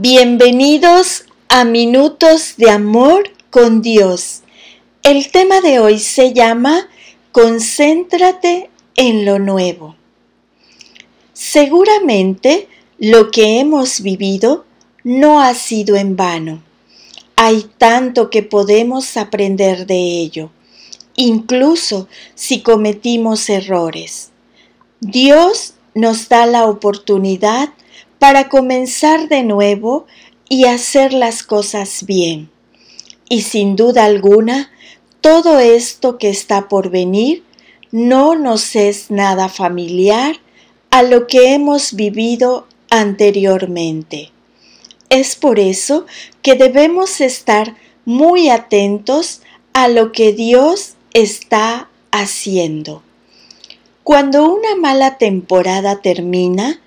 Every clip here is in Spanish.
Bienvenidos a Minutos de Amor con Dios. El tema de hoy se llama Concéntrate en lo nuevo. Seguramente lo que hemos vivido no ha sido en vano. Hay tanto que podemos aprender de ello, incluso si cometimos errores. Dios nos da la oportunidad para comenzar de nuevo y hacer las cosas bien. Y sin duda alguna, todo esto que está por venir no nos es nada familiar a lo que hemos vivido anteriormente. Es por eso que debemos estar muy atentos a lo que Dios está haciendo. Cuando una mala temporada termina,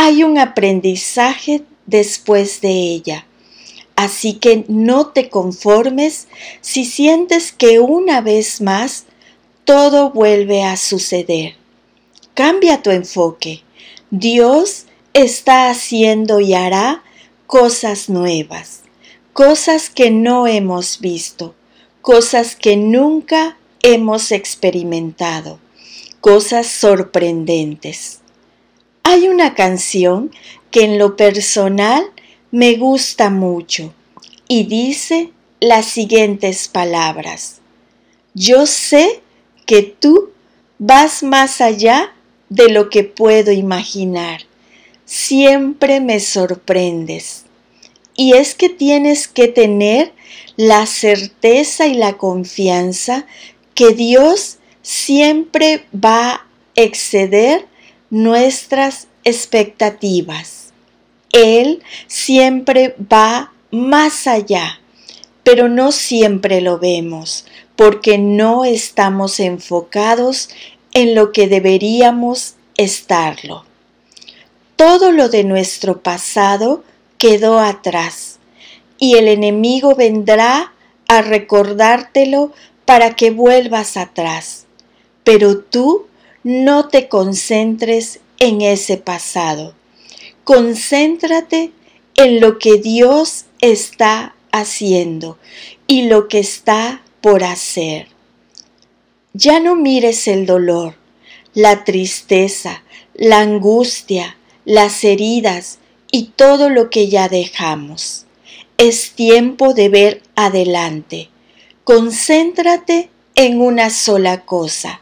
hay un aprendizaje después de ella. Así que no te conformes si sientes que una vez más todo vuelve a suceder. Cambia tu enfoque. Dios está haciendo y hará cosas nuevas, cosas que no hemos visto, cosas que nunca hemos experimentado, cosas sorprendentes. Hay una canción que en lo personal me gusta mucho y dice las siguientes palabras. Yo sé que tú vas más allá de lo que puedo imaginar. Siempre me sorprendes. Y es que tienes que tener la certeza y la confianza que Dios siempre va a exceder nuestras expectativas. Él siempre va más allá, pero no siempre lo vemos porque no estamos enfocados en lo que deberíamos estarlo. Todo lo de nuestro pasado quedó atrás y el enemigo vendrá a recordártelo para que vuelvas atrás. Pero tú no te concentres en ese pasado. Concéntrate en lo que Dios está haciendo y lo que está por hacer. Ya no mires el dolor, la tristeza, la angustia, las heridas y todo lo que ya dejamos. Es tiempo de ver adelante. Concéntrate en una sola cosa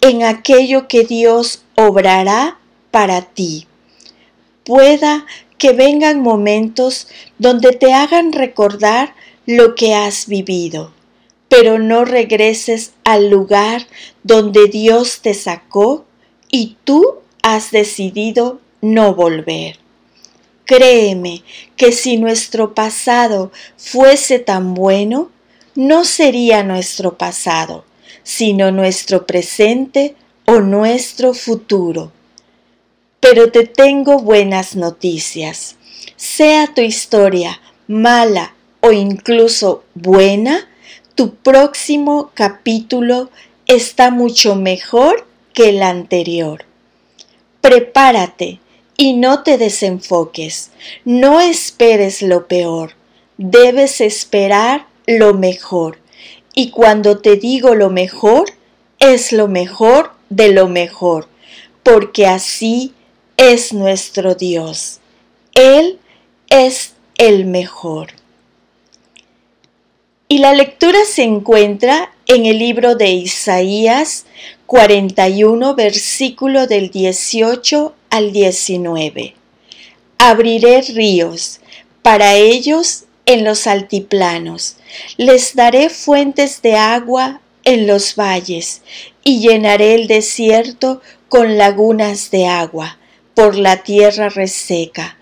en aquello que Dios obrará para ti. Pueda que vengan momentos donde te hagan recordar lo que has vivido, pero no regreses al lugar donde Dios te sacó y tú has decidido no volver. Créeme que si nuestro pasado fuese tan bueno, no sería nuestro pasado, sino nuestro presente o nuestro futuro. Pero te tengo buenas noticias. Sea tu historia mala o incluso buena, tu próximo capítulo está mucho mejor que el anterior. Prepárate y no te desenfoques. No esperes lo peor. Debes esperar lo mejor y cuando te digo lo mejor, es lo mejor de lo mejor, porque así es nuestro Dios. Él es el mejor. Y la lectura se encuentra en el libro de Isaías 41, versículo del 18 al 19. Abriré ríos, para ellos en los altiplanos. Les daré fuentes de agua en los valles y llenaré el desierto con lagunas de agua por la tierra reseca.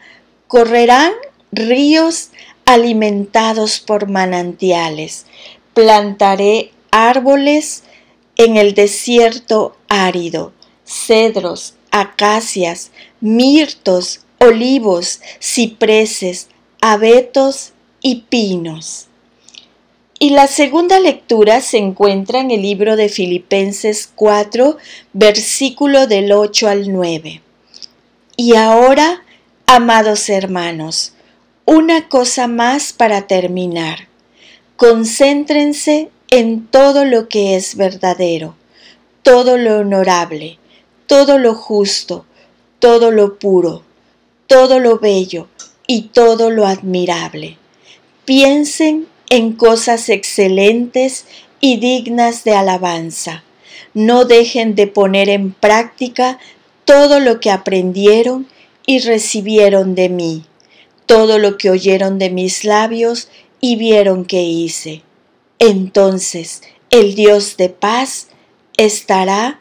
Correrán ríos alimentados por manantiales. Plantaré árboles en el desierto árido, cedros, acacias, mirtos, olivos, cipreses, abetos y pinos. Y la segunda lectura se encuentra en el libro de Filipenses 4, versículo del 8 al 9. Y ahora, amados hermanos, Una cosa más para terminar. Concéntrense en todo lo que es verdadero, todo lo honorable, todo lo justo, todo lo puro, todo lo bello y todo lo admirable. Piensen en cosas excelentes y dignas de alabanza. No dejen de poner en práctica todo lo que aprendieron y recibieron de mí todo lo que oyeron de mis labios y vieron que hice. Entonces el Dios de paz estará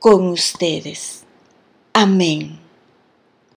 con ustedes. Amén.